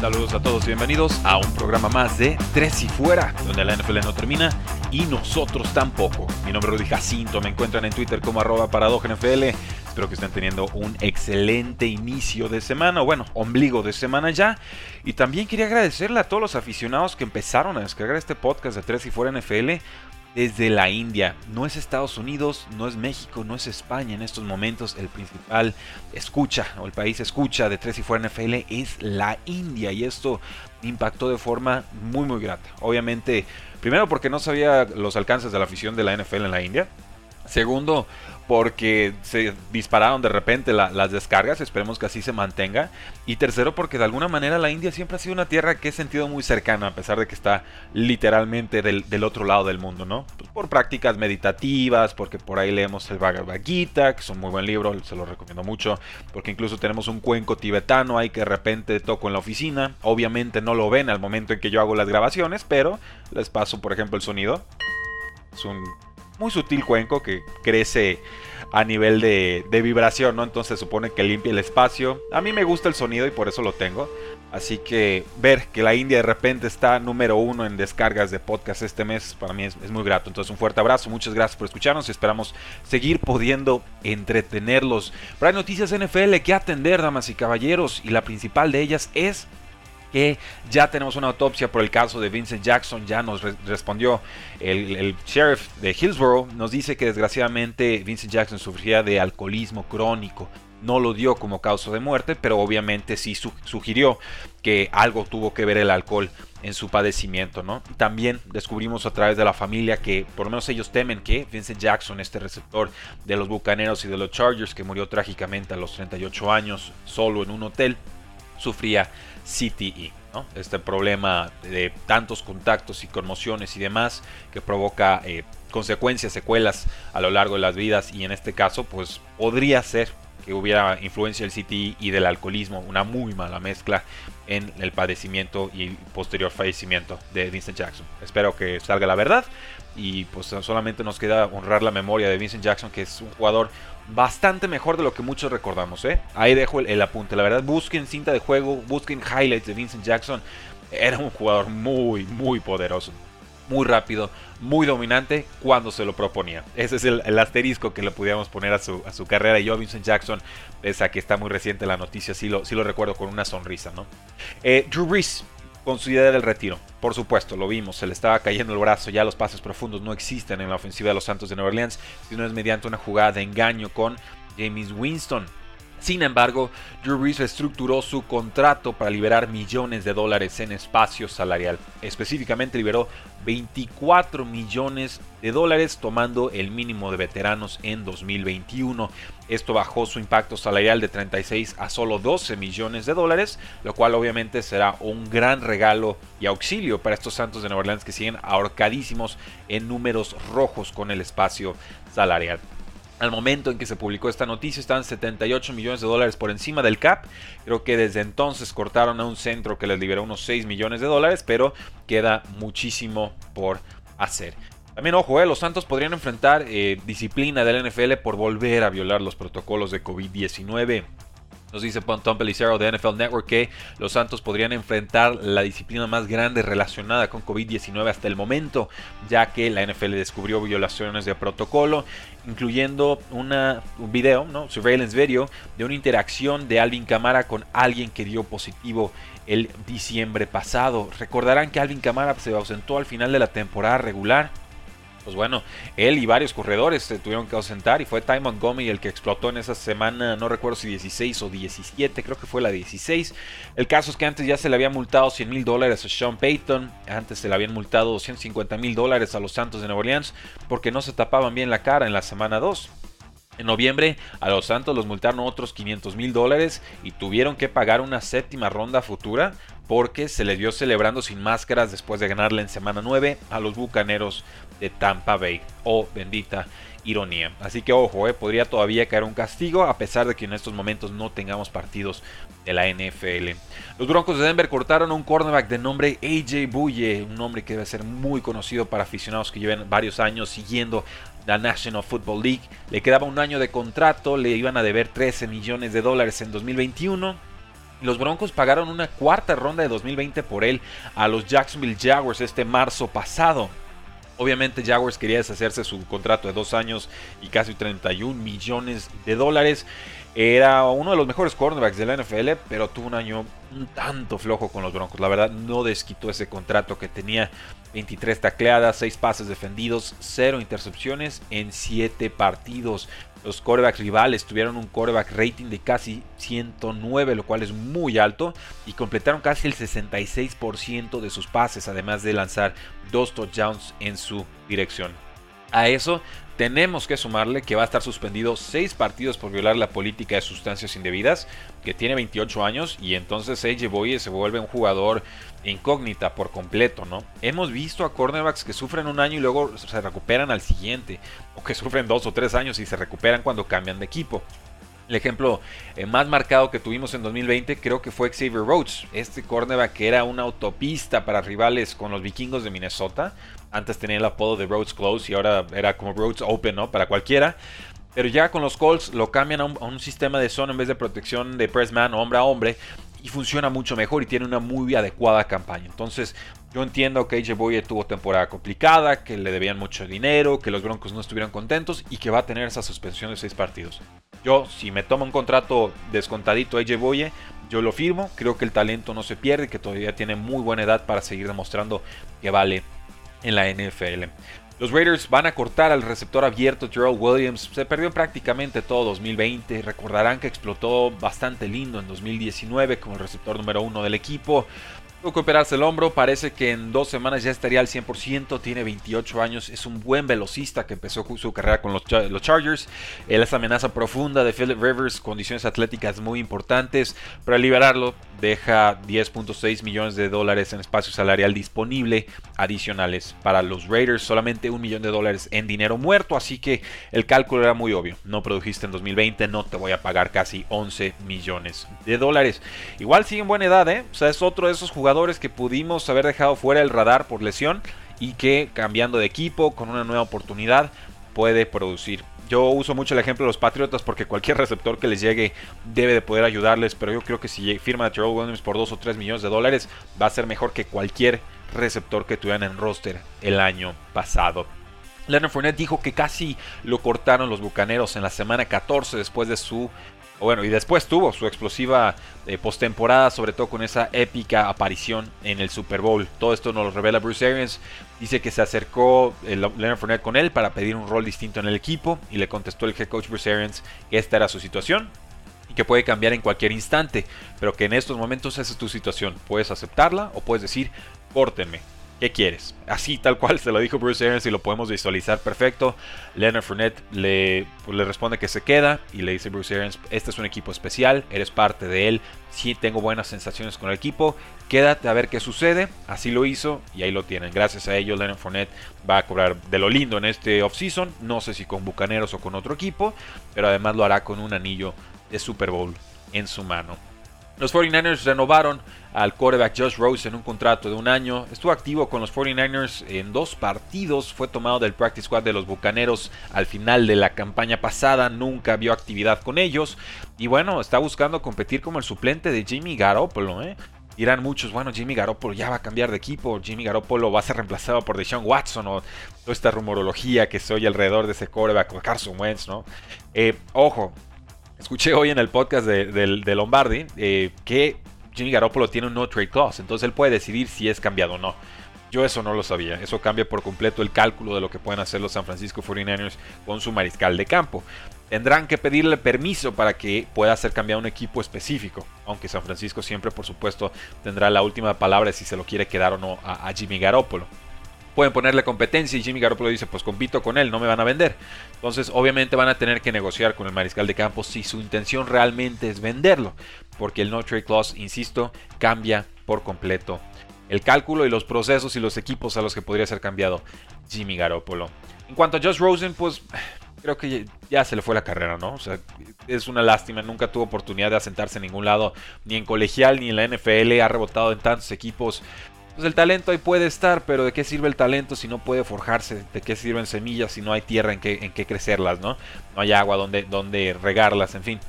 Saludos a todos bienvenidos a un programa más de Tres y Fuera, donde la NFL no termina y nosotros tampoco. Mi nombre es Rudy Jacinto, me encuentran en Twitter como arroba NFL. Espero que estén teniendo un excelente inicio de semana, o bueno, ombligo de semana ya. Y también quería agradecerle a todos los aficionados que empezaron a descargar este podcast de Tres y Fuera NFL desde la India. No es Estados Unidos, no es México, no es España en estos momentos. El principal escucha o el país escucha de Tres y Fuera NFL es la India y esto impactó de forma muy muy grata. Obviamente, primero porque no sabía los alcances de la afición de la NFL en la India. Segundo, porque se dispararon de repente las descargas, esperemos que así se mantenga. Y tercero, porque de alguna manera la India siempre ha sido una tierra que he sentido muy cercana, a pesar de que está literalmente del, otro lado del mundo, ¿no? Por prácticas meditativas, porque por ahí leemos el Bhagavad Gita, que es un muy buen libro, se lo recomiendo mucho, porque incluso tenemos un cuenco tibetano ahí que de repente toco en la oficina. Obviamente no lo ven al momento en que yo hago las grabaciones, pero les paso, por ejemplo, el sonido. Es un muy sutil cuenco que crece a nivel de, vibración, ¿no? Entonces supone que limpia el espacio. A mí me gusta el sonido y por eso lo tengo. Así que ver que la India de repente está número uno en descargas de podcast este mes para mí es, es, muy grato. Entonces un fuerte abrazo, muchas gracias por escucharnos y esperamos seguir pudiendo entretenerlos. Pero hay noticias NFL que atender, damas y caballeros, y la principal de ellas es que ya tenemos una autopsia por el caso de Vincent Jackson, ya nos respondió el, sheriff de Hillsborough, nos dice que desgraciadamente Vincent Jackson sufría de alcoholismo crónico. No lo dio como causa de muerte, pero obviamente sí sugirió que algo tuvo que ver el alcohol en su padecimiento, ¿no? También descubrimos a través de la familia que por lo menos ellos temen que Vincent Jackson, este receptor de los Bucaneros y de los Chargers, que murió trágicamente a los 38 años solo en un hotel, sufría CTE. Este problema de tantos contactos y conmociones y demás que provoca eh, consecuencias, secuelas a lo largo de las vidas y en este caso pues podría ser que hubiera influencia del CTE y del alcoholismo, una muy mala mezcla en el padecimiento y posterior fallecimiento de Vincent Jackson. Espero que salga la verdad y pues solamente nos queda honrar la memoria de Vincent Jackson, que es un jugador bastante mejor de lo que muchos recordamos. ¿eh? Ahí dejo el, apunte. La verdad, busquen cinta de juego, busquen highlights de Vincent Jackson. Era un jugador muy, muy poderoso. Muy rápido, muy dominante cuando se lo proponía. Ese es el, asterisco que le pudiéramos poner a su, a su carrera. Y yo, Vincent Jackson, pese a que está muy reciente la noticia, sí lo, sí lo recuerdo con una sonrisa. ¿no? Eh, Drew Brees con su idea del retiro. Por supuesto, lo vimos, se le estaba cayendo el brazo, ya los pases profundos no existen en la ofensiva de los Santos de Nueva Orleans, sino es mediante una jugada de engaño con James Winston. Sin embargo, Drew Brees reestructuró su contrato para liberar millones de dólares en espacio salarial. Específicamente liberó 24 millones de dólares tomando el mínimo de veteranos en 2021. Esto bajó su impacto salarial de 36 a solo 12 millones de dólares, lo cual obviamente será un gran regalo y auxilio para estos Santos de Nueva Orleans que siguen ahorcadísimos en números rojos con el espacio salarial. Al momento en que se publicó esta noticia estaban 78 millones de dólares por encima del cap. Creo que desde entonces cortaron a un centro que les liberó unos 6 millones de dólares, pero queda muchísimo por hacer. También, ojo, eh, los Santos podrían enfrentar eh, disciplina del NFL por volver a violar los protocolos de COVID-19. Nos dice Tom Pelicero de NFL Network que los Santos podrían enfrentar la disciplina más grande relacionada con COVID-19 hasta el momento, ya que la NFL descubrió violaciones de protocolo, incluyendo un video, ¿no? surveillance video, de una interacción de Alvin Camara con alguien que dio positivo el diciembre pasado. Recordarán que Alvin Camara se ausentó al final de la temporada regular pues bueno, él y varios corredores se tuvieron que ausentar y fue Ty Montgomery el que explotó en esa semana, no recuerdo si 16 o 17, creo que fue la 16. El caso es que antes ya se le había multado 100 mil dólares a Sean Payton, antes se le habían multado 250 mil dólares a los Santos de Nueva Orleans porque no se tapaban bien la cara en la semana 2. En noviembre a los Santos los multaron otros 500 mil dólares y tuvieron que pagar una séptima ronda futura porque se le dio celebrando sin máscaras después de ganarle en semana 9 a los Bucaneros de Tampa Bay. Oh, bendita ironía. Así que ojo, eh, podría todavía caer un castigo a pesar de que en estos momentos no tengamos partidos de la NFL. Los Broncos de Denver cortaron un cornerback de nombre AJ Buye, un nombre que debe ser muy conocido para aficionados que lleven varios años siguiendo la National Football League. Le quedaba un año de contrato, le iban a deber 13 millones de dólares en 2021. Los Broncos pagaron una cuarta ronda de 2020 por él a los Jacksonville Jaguars este marzo pasado. Obviamente Jaguars quería deshacerse su contrato de dos años y casi 31 millones de dólares. Era uno de los mejores cornerbacks de la NFL, pero tuvo un año un tanto flojo con los Broncos. La verdad no desquitó ese contrato que tenía 23 tacleadas, 6 pases defendidos, 0 intercepciones en 7 partidos. Los corebacks rivales tuvieron un coreback rating de casi 109, lo cual es muy alto, y completaron casi el 66% de sus pases, además de lanzar dos touchdowns en su dirección. A eso tenemos que sumarle que va a estar suspendido 6 partidos por violar la política de sustancias indebidas, que tiene 28 años y entonces AJ Boye se vuelve un jugador incógnita por completo, ¿no? Hemos visto a cornerbacks que sufren un año y luego se recuperan al siguiente, o que sufren dos o tres años y se recuperan cuando cambian de equipo. El ejemplo eh, más marcado que tuvimos en 2020 creo que fue Xavier Rhodes, este cornerback que era una autopista para rivales con los vikingos de Minnesota. Antes tenía el apodo de Rhodes Close y ahora era como Rhodes Open, ¿no? Para cualquiera. Pero ya con los Colts lo cambian a un, sistema de zona en vez de protección de press man hombre a hombre y funciona mucho mejor y tiene una muy adecuada campaña. Entonces, yo entiendo que AJ Boye tuvo temporada complicada, que le debían mucho dinero, que los Broncos no estuvieron contentos y que va a tener esa suspensión de seis partidos. Yo, si me toma un contrato descontadito AJ Boye, yo lo firmo. Creo que el talento no se pierde, que todavía tiene muy buena edad para seguir demostrando que vale en la NFL. Los Raiders van a cortar al receptor abierto Terrell Williams. Se perdió prácticamente todo 2020. Recordarán que explotó bastante lindo en 2019 como el receptor número uno del equipo. Tuvo operarse el hombro, parece que en dos semanas ya estaría al 100%, tiene 28 años, es un buen velocista que empezó su carrera con los, Chargers. Él es amenaza profunda de Philip Rivers, condiciones atléticas muy importantes. Para liberarlo, deja 10.6 millones de dólares en espacio salarial disponible adicionales para los Raiders, solamente un millón de dólares en dinero muerto, así que el cálculo era muy obvio. No produjiste en 2020, no te voy a pagar casi 11 millones de dólares. Igual sigue en buena edad, ¿eh? O sea, es otro de esos jugadores que pudimos haber dejado fuera del radar por lesión y que cambiando de equipo con una nueva oportunidad puede producir. Yo uso mucho el ejemplo de los Patriotas porque cualquier receptor que les llegue debe de poder ayudarles, pero yo creo que si firma a Terrell Williams por 2 o 3 millones de dólares va a ser mejor que cualquier receptor que tuvieran en roster el año pasado. Leonard Fournette dijo que casi lo cortaron los Bucaneros en la semana 14 después de su bueno, y después tuvo su explosiva eh, postemporada, sobre todo con esa épica aparición en el Super Bowl. Todo esto nos lo revela Bruce Arians. Dice que se acercó eh, Leonard Fournette con él para pedir un rol distinto en el equipo y le contestó el head coach Bruce Arians que esta era su situación y que puede cambiar en cualquier instante, pero que en estos momentos esa es tu situación. Puedes aceptarla o puedes decir, córtenme. ¿Qué quieres? Así, tal cual, se lo dijo Bruce Arians y lo podemos visualizar perfecto. Leonard Fournette le, pues, le responde que se queda y le dice Bruce Arians, este es un equipo especial, eres parte de él, sí tengo buenas sensaciones con el equipo, quédate a ver qué sucede. Así lo hizo y ahí lo tienen. Gracias a ello, Leonard Fournette va a cobrar de lo lindo en este offseason. No sé si con Bucaneros o con otro equipo, pero además lo hará con un anillo de Super Bowl en su mano. Los 49ers renovaron al quarterback Josh Rose en un contrato de un año. Estuvo activo con los 49ers en dos partidos. Fue tomado del practice squad de los Bucaneros al final de la campaña pasada. Nunca vio actividad con ellos. Y bueno, está buscando competir como el suplente de Jimmy Garoppolo. ¿eh? Dirán muchos, bueno, Jimmy Garoppolo ya va a cambiar de equipo. Jimmy Garoppolo va a ser reemplazado por Deshaun Watson o toda esta rumorología que se oye alrededor de ese quarterback Carson Wentz, ¿no? Eh, ojo, Escuché hoy en el podcast de, Lombardi eh, que Jimmy Garoppolo tiene un no trade clause, entonces él puede decidir si es cambiado o no. Yo eso no lo sabía. Eso cambia por completo el cálculo de lo que pueden hacer los San Francisco 49ers con su mariscal de campo. Tendrán que pedirle permiso para que pueda ser cambiado un equipo específico. Aunque San Francisco siempre, por supuesto, tendrá la última palabra si se lo quiere quedar o no a, Jimmy Garoppolo. Pueden ponerle competencia y Jimmy Garoppolo dice, pues compito con él, no me van a vender. Entonces, obviamente van a tener que negociar con el mariscal de campo si su intención realmente es venderlo. Porque el no trade clause, insisto, cambia por completo el cálculo y los procesos y los equipos a los que podría ser cambiado Jimmy Garoppolo. En cuanto a Josh Rosen, pues creo que ya se le fue la carrera, ¿no? O sea, es una lástima, nunca tuvo oportunidad de asentarse en ningún lado, ni en colegial ni en la NFL, ha rebotado en tantos equipos. Pues el talento ahí puede estar, pero ¿de qué sirve el talento si no puede forjarse? ¿De qué sirven semillas si no hay tierra en que, en que crecerlas, ¿no? No hay agua donde, donde regarlas, en fin.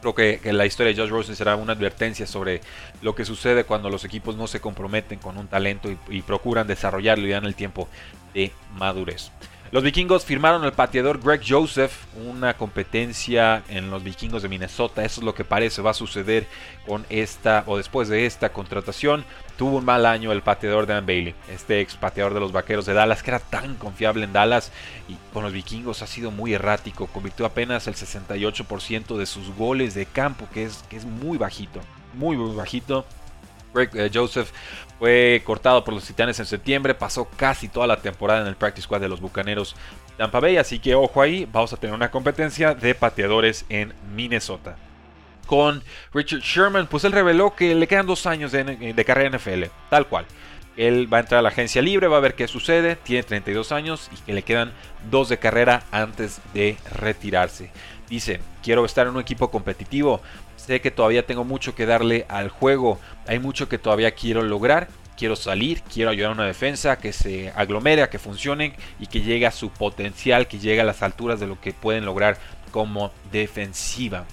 Creo que, la historia de Josh Rosen será una advertencia sobre lo que sucede cuando los equipos no se comprometen con un talento y procuran desarrollarlo y dan el tiempo de madurez. Los vikingos firmaron al pateador Greg Joseph, una competencia en los vikingos de Minnesota. Eso es lo que parece va a suceder con esta o después de esta contratación. Tuvo un mal año el pateador Dan Bailey, este ex pateador de los vaqueros de Dallas, que era tan confiable en Dallas y con los vikingos ha sido muy errático. Convirtió apenas el 68% de sus goles de campo, que es, que es muy bajito, muy, muy bajito. Greg eh, Joseph fue cortado por los Titanes en septiembre, pasó casi toda la temporada en el practice squad de los Bucaneros Tampa Bay, así que ojo ahí, vamos a tener una competencia de pateadores en Minnesota. Con Richard Sherman, pues él reveló que le quedan dos años de, de carrera en NFL, tal cual. Él va a entrar a la agencia libre, va a ver qué sucede, tiene 32 años y que le quedan dos de carrera antes de retirarse. Dice, quiero estar en un equipo competitivo, Sé que todavía tengo mucho que darle al juego. Hay mucho que todavía quiero lograr. Quiero salir, quiero ayudar a una defensa que se aglomere, a que funcione y que llegue a su potencial, que llegue a las alturas de lo que pueden lograr como defensiva.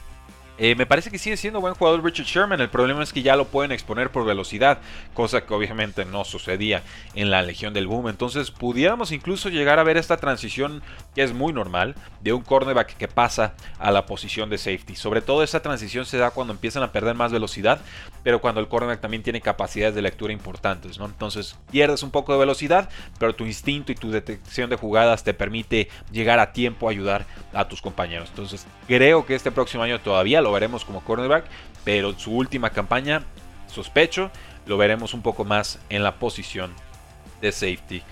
Eh, me parece que sigue siendo buen jugador Richard Sherman. El problema es que ya lo pueden exponer por velocidad, cosa que obviamente no sucedía en la Legión del Boom. Entonces, pudiéramos incluso llegar a ver esta transición que es muy normal de un cornerback que pasa a la posición de safety. Sobre todo, esa transición se da cuando empiezan a perder más velocidad, pero cuando el cornerback también tiene capacidades de lectura importantes. ¿no? Entonces, pierdes un poco de velocidad, pero tu instinto y tu detección de jugadas te permite llegar a tiempo a ayudar a tus compañeros. Entonces, creo que este próximo año todavía lo veremos como cornerback, pero su última campaña, sospecho, lo veremos un poco más en la posición de safety.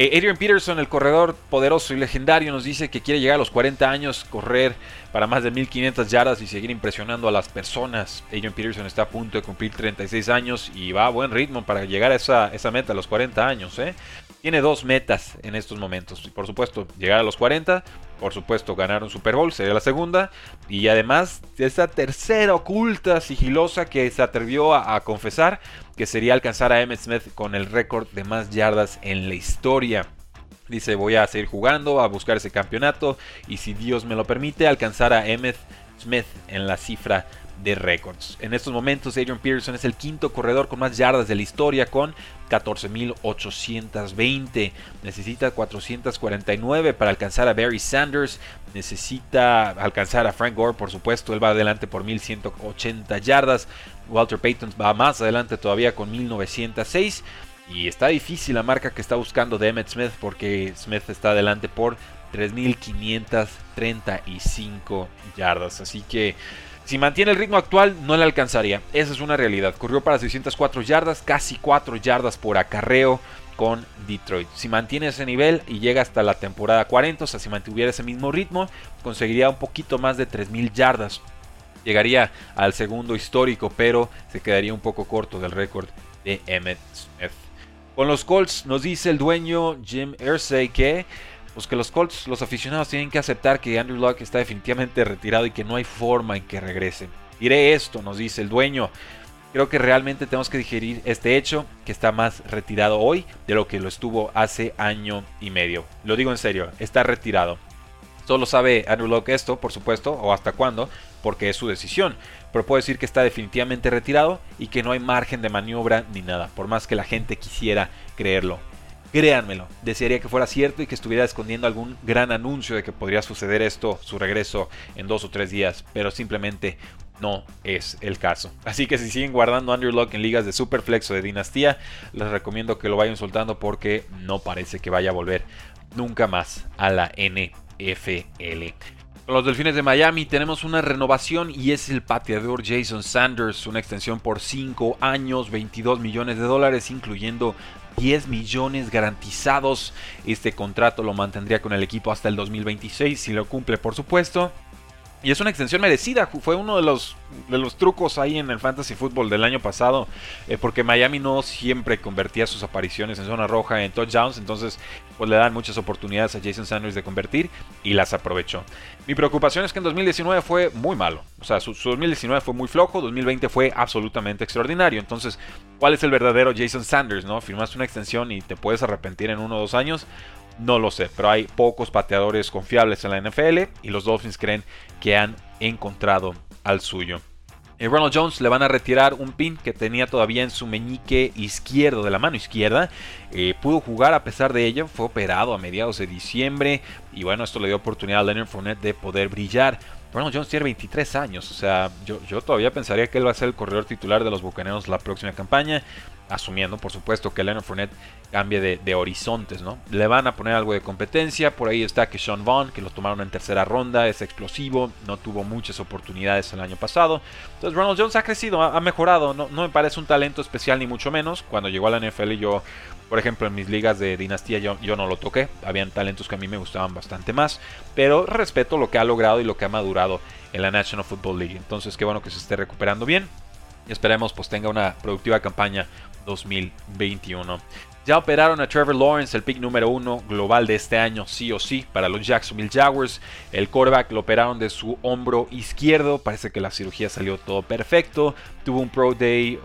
Eh, Adrian Peterson, el corredor poderoso y legendario, nos dice que quiere llegar a los 40 años, correr para más de 1500 yardas y seguir impresionando a las personas. Adrian Peterson está a punto de cumplir 36 años y va a buen ritmo para llegar a esa, esa meta a los 40 años. ¿eh? Tiene dos metas en estos momentos. Por supuesto, llegar a los 40. Por supuesto, ganar un Super Bowl, sería la segunda. Y además, esa tercera oculta, sigilosa, que se atrevió a, confesar, que sería alcanzar a Emmett Smith con el récord de más yardas en la historia. Dice, voy a seguir jugando, a buscar ese campeonato. Y si Dios me lo permite, alcanzar a Emmett Smith en la cifra de récords. En estos momentos Adrian Peterson es el quinto corredor con más yardas de la historia con 14.820. Necesita 449 para alcanzar a Barry Sanders. Necesita alcanzar a Frank Gore, por supuesto. Él va adelante por 1.180 yardas. Walter Payton va más adelante todavía con 1.906. Y está difícil la marca que está buscando de Emmett Smith porque Smith está adelante por 3.535 yardas. Así que si mantiene el ritmo actual, no le alcanzaría. Esa es una realidad. Corrió para 604 yardas, casi 4 yardas por acarreo con Detroit. Si mantiene ese nivel y llega hasta la temporada 40, o sea, si mantuviera ese mismo ritmo, conseguiría un poquito más de 3.000 yardas. Llegaría al segundo histórico, pero se quedaría un poco corto del récord de Emmett Smith. Con los Colts nos dice el dueño Jim Irsay que pues que los Colts, los aficionados tienen que aceptar que Andrew Luck está definitivamente retirado y que no hay forma en que regrese. Diré esto, nos dice el dueño. Creo que realmente tenemos que digerir este hecho, que está más retirado hoy de lo que lo estuvo hace año y medio. Lo digo en serio, está retirado. Solo sabe Andrew Luck esto, por supuesto, o hasta cuándo, porque es su decisión. Pero puedo decir que está definitivamente retirado y que no hay margen de maniobra ni nada, por más que la gente quisiera creerlo. Créanmelo, desearía que fuera cierto y que estuviera escondiendo algún gran anuncio de que podría suceder esto, su regreso en dos o tres días, pero simplemente no es el caso. Así que si siguen guardando Underlock en ligas de Superflex o de Dinastía, les recomiendo que lo vayan soltando porque no parece que vaya a volver nunca más a la NFL. Los Delfines de Miami tenemos una renovación y es el pateador Jason Sanders, una extensión por 5 años, 22 millones de dólares, incluyendo 10 millones garantizados. Este contrato lo mantendría con el equipo hasta el 2026, si lo cumple por supuesto. Y es una extensión merecida, fue uno de los, de los trucos ahí en el Fantasy Football del año pasado, eh, porque Miami no siempre convertía sus apariciones en zona roja en touchdowns, entonces pues le dan muchas oportunidades a Jason Sanders de convertir y las aprovechó. Mi preocupación es que en 2019 fue muy malo, o sea, su, su 2019 fue muy flojo, 2020 fue absolutamente extraordinario, entonces, ¿cuál es el verdadero Jason Sanders? ¿no? Firmaste una extensión y te puedes arrepentir en uno o dos años. No lo sé, pero hay pocos pateadores confiables en la NFL y los Dolphins creen que han encontrado al suyo. Eh, Ronald Jones le van a retirar un pin que tenía todavía en su meñique izquierdo, de la mano izquierda. Eh, pudo jugar a pesar de ello, fue operado a mediados de diciembre y bueno, esto le dio oportunidad a Leonard Fournette de poder brillar. Ronald Jones tiene 23 años, o sea, yo, todavía pensaría que él va a ser el corredor titular de los Bucaneros la próxima campaña asumiendo por supuesto que Leonard Fournette cambie de, horizontes, ¿no? Le van a poner algo de competencia, por ahí está que Sean Vaughn, que lo tomaron en tercera ronda, es explosivo, no tuvo muchas oportunidades el año pasado. Entonces Ronald Jones ha crecido, ha, mejorado, no, me parece un talento especial ni mucho menos. Cuando llegó a la NFL yo, por ejemplo, en mis ligas de dinastía yo, yo no lo toqué, habían talentos que a mí me gustaban bastante más, pero respeto lo que ha logrado y lo que ha madurado en la National Football League. Entonces qué bueno que se esté recuperando bien. Esperemos pues tenga una productiva campaña 2021. Ya operaron a Trevor Lawrence, el pick número uno global de este año, sí o sí, para los Jacksonville Jaguars. El quarterback lo operaron de su hombro izquierdo. Parece que la cirugía salió todo perfecto. Tuvo un Pro Day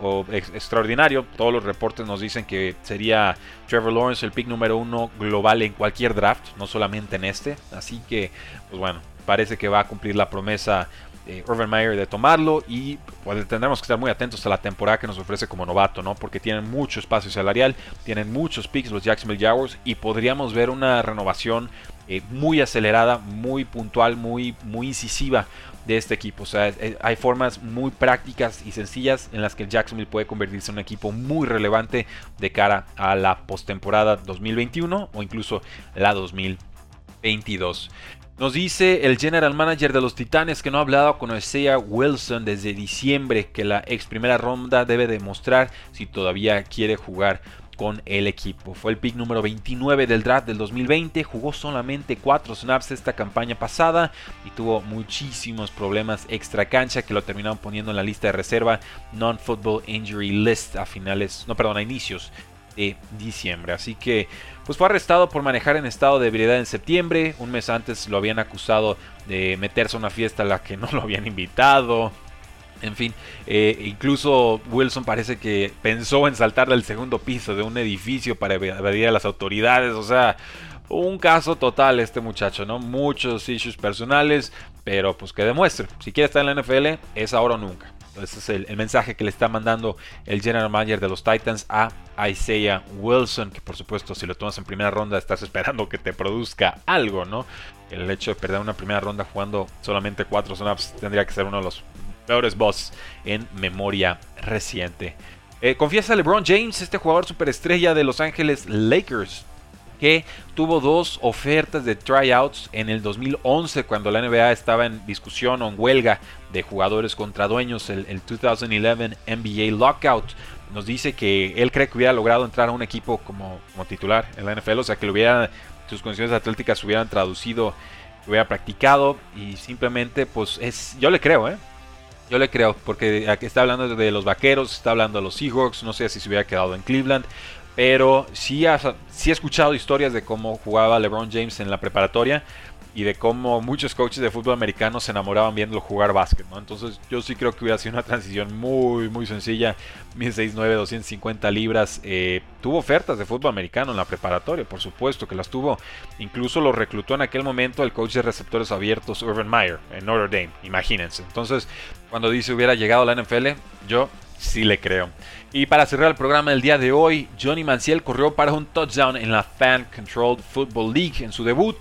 extraordinario. Todos los reportes nos dicen que sería Trevor Lawrence el pick número uno global en cualquier draft, no solamente en este. Así que, pues bueno, parece que va a cumplir la promesa eh, Urban Meyer de tomarlo y pues, tendremos que estar muy atentos a la temporada que nos ofrece como novato, ¿no? Porque tienen mucho espacio salarial, tienen muchos picks los Jacksonville Jaguars y podríamos ver una renovación eh, muy acelerada, muy puntual, muy, muy incisiva de este equipo. O sea, hay formas muy prácticas y sencillas en las que el Jacksonville puede convertirse en un equipo muy relevante de cara a la postemporada 2021 o incluso la 2022. Nos dice el general manager de los Titanes que no ha hablado con Isaiah Wilson desde diciembre, que la ex primera ronda debe demostrar si todavía quiere jugar con el equipo. Fue el pick número 29 del draft del 2020, jugó solamente 4 snaps esta campaña pasada y tuvo muchísimos problemas extra cancha que lo terminaron poniendo en la lista de reserva non-football injury list a finales, no perdón, a inicios de diciembre. Así que pues fue arrestado por manejar en estado de ebriedad en septiembre. Un mes antes lo habían acusado de meterse a una fiesta a la que no lo habían invitado. En fin, eh, incluso Wilson parece que pensó en saltar del segundo piso de un edificio para evadir a las autoridades. O sea, un caso total este muchacho, ¿no? Muchos issues personales, pero pues que demuestre. Si quiere estar en la NFL, es ahora o nunca. Ese es el, mensaje que le está mandando el general manager de los Titans a Isaiah Wilson, que por supuesto si lo tomas en primera ronda estás esperando que te produzca algo, ¿no? El hecho de perder una primera ronda jugando solamente 4 snaps tendría que ser uno de los peores boss en memoria reciente. Eh, confiesa LeBron James, este jugador superestrella de Los Ángeles Lakers, que tuvo dos ofertas de tryouts en el 2011 cuando la NBA estaba en discusión o en huelga de jugadores contra dueños, el, 2011 NBA Lockout. Nos dice que él cree que hubiera logrado entrar a un equipo como, como titular en la NFL, o sea que lo hubiera, sus condiciones atléticas se hubieran traducido, hubiera practicado y simplemente pues es, yo le creo, ¿eh? Yo le creo, porque aquí está hablando de los vaqueros, está hablando de los Seahawks, no sé si se hubiera quedado en Cleveland, pero sí, sí he escuchado historias de cómo jugaba LeBron James en la preparatoria y de cómo muchos coaches de fútbol americano se enamoraban viéndolo jugar básquet, ¿no? Entonces yo sí creo que hubiera sido una transición muy, muy sencilla. 1069, 250 libras. Eh, tuvo ofertas de fútbol americano en la preparatoria, por supuesto que las tuvo. Incluso lo reclutó en aquel momento el coach de receptores abiertos Urban Meyer en Notre Dame, imagínense. Entonces, cuando dice hubiera llegado a la NFL, yo sí le creo. Y para cerrar el programa del día de hoy, Johnny Manciel corrió para un touchdown en la Fan Controlled Football League en su debut.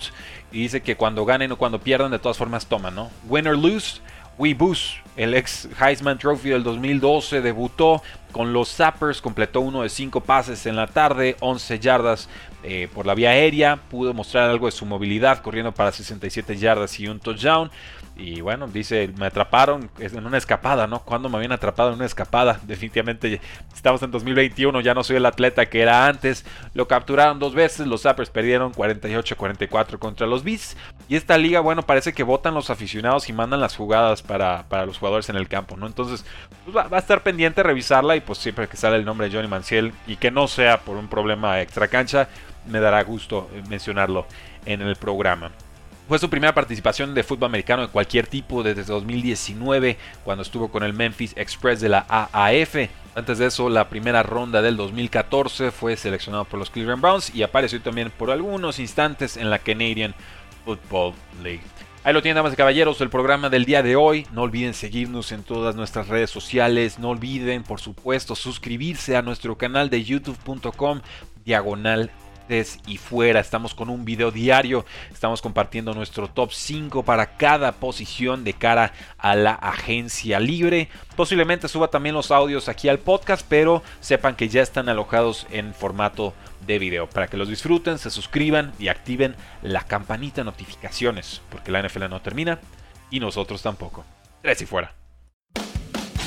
Y dice que cuando ganen o cuando pierdan, de todas formas toman, ¿no? Win or lose, Weebus, el ex Heisman Trophy del 2012, debutó con los Zappers, completó uno de cinco pases en la tarde, 11 yardas eh, por la vía aérea, pudo mostrar algo de su movilidad corriendo para 67 yardas y un touchdown. Y bueno, dice, me atraparon en una escapada, ¿no? Cuando me habían atrapado en una escapada? Definitivamente estamos en 2021, ya no soy el atleta que era antes. Lo capturaron dos veces, los Zappers perdieron 48-44 contra los Beats. Y esta liga, bueno, parece que votan los aficionados y mandan las jugadas para, los jugadores en el campo, ¿no? Entonces, pues va, va, a estar pendiente revisarla y pues siempre que sale el nombre de Johnny Manciel y que no sea por un problema extra cancha, me dará gusto mencionarlo en el programa. Fue su primera participación de fútbol americano de cualquier tipo desde 2019, cuando estuvo con el Memphis Express de la AAF. Antes de eso, la primera ronda del 2014 fue seleccionado por los Cleveland Browns y apareció también por algunos instantes en la Canadian Football League. Ahí lo tienen, damas y caballeros, el programa del día de hoy. No olviden seguirnos en todas nuestras redes sociales. No olviden, por supuesto, suscribirse a nuestro canal de youtube.com diagonal y fuera. Estamos con un video diario. Estamos compartiendo nuestro top 5 para cada posición de cara a la agencia libre. Posiblemente suba también los audios aquí al podcast, pero sepan que ya están alojados en formato de video para que los disfruten, se suscriban y activen la campanita de notificaciones, porque la NFL no termina y nosotros tampoco. Tres y fuera.